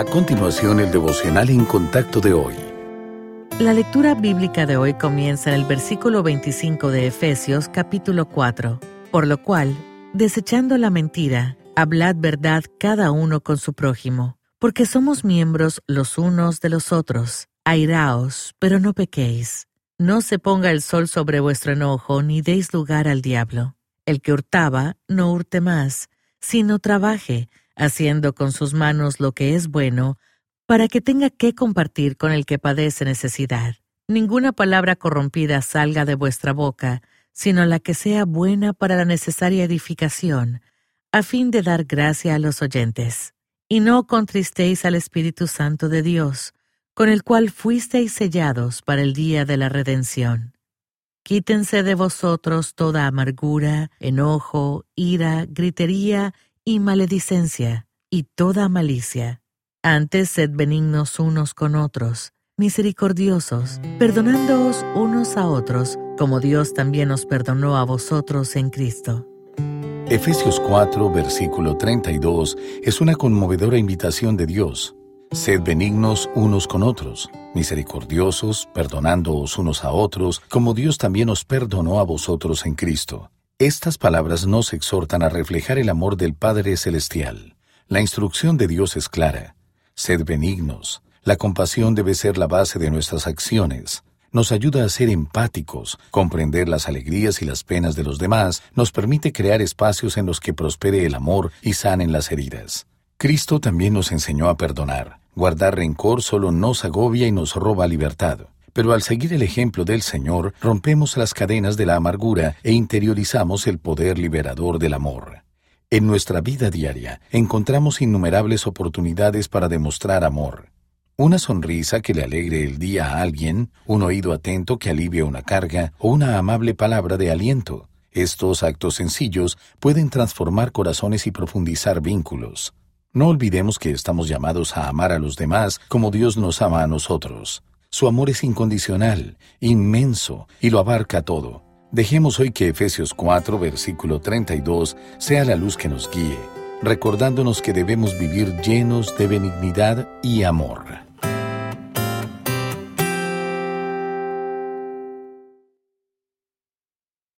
A continuación, el devocional en contacto de hoy. La lectura bíblica de hoy comienza en el versículo 25 de Efesios capítulo 4, por lo cual, desechando la mentira, hablad verdad cada uno con su prójimo, porque somos miembros los unos de los otros. Airaos, pero no pequéis. No se ponga el sol sobre vuestro enojo, ni deis lugar al diablo. El que hurtaba, no hurte más, sino trabaje, haciendo con sus manos lo que es bueno, para que tenga que compartir con el que padece necesidad. Ninguna palabra corrompida salga de vuestra boca, sino la que sea buena para la necesaria edificación, a fin de dar gracia a los oyentes. Y no contristéis al Espíritu Santo de Dios, con el cual fuisteis sellados para el día de la redención. Quítense de vosotros toda amargura, enojo, ira, gritería y maledicencia, y toda malicia. Antes sed benignos unos con otros, misericordiosos, perdonándoos unos a otros, como Dios también os perdonó a vosotros en Cristo. Efesios 4, versículo 32 es una conmovedora invitación de Dios. Sed benignos unos con otros, misericordiosos, perdonándoos unos a otros, como Dios también os perdonó a vosotros en Cristo. Estas palabras nos exhortan a reflejar el amor del Padre Celestial. La instrucción de Dios es clara. Sed benignos. La compasión debe ser la base de nuestras acciones. Nos ayuda a ser empáticos, comprender las alegrías y las penas de los demás, nos permite crear espacios en los que prospere el amor y sanen las heridas. Cristo también nos enseñó a perdonar. Guardar rencor solo nos agobia y nos roba libertad. Pero al seguir el ejemplo del Señor, rompemos las cadenas de la amargura e interiorizamos el poder liberador del amor. En nuestra vida diaria encontramos innumerables oportunidades para demostrar amor. Una sonrisa que le alegre el día a alguien, un oído atento que alivie una carga o una amable palabra de aliento. Estos actos sencillos pueden transformar corazones y profundizar vínculos. No olvidemos que estamos llamados a amar a los demás como Dios nos ama a nosotros. Su amor es incondicional, inmenso, y lo abarca todo. Dejemos hoy que Efesios 4, versículo 32 sea la luz que nos guíe, recordándonos que debemos vivir llenos de benignidad y amor.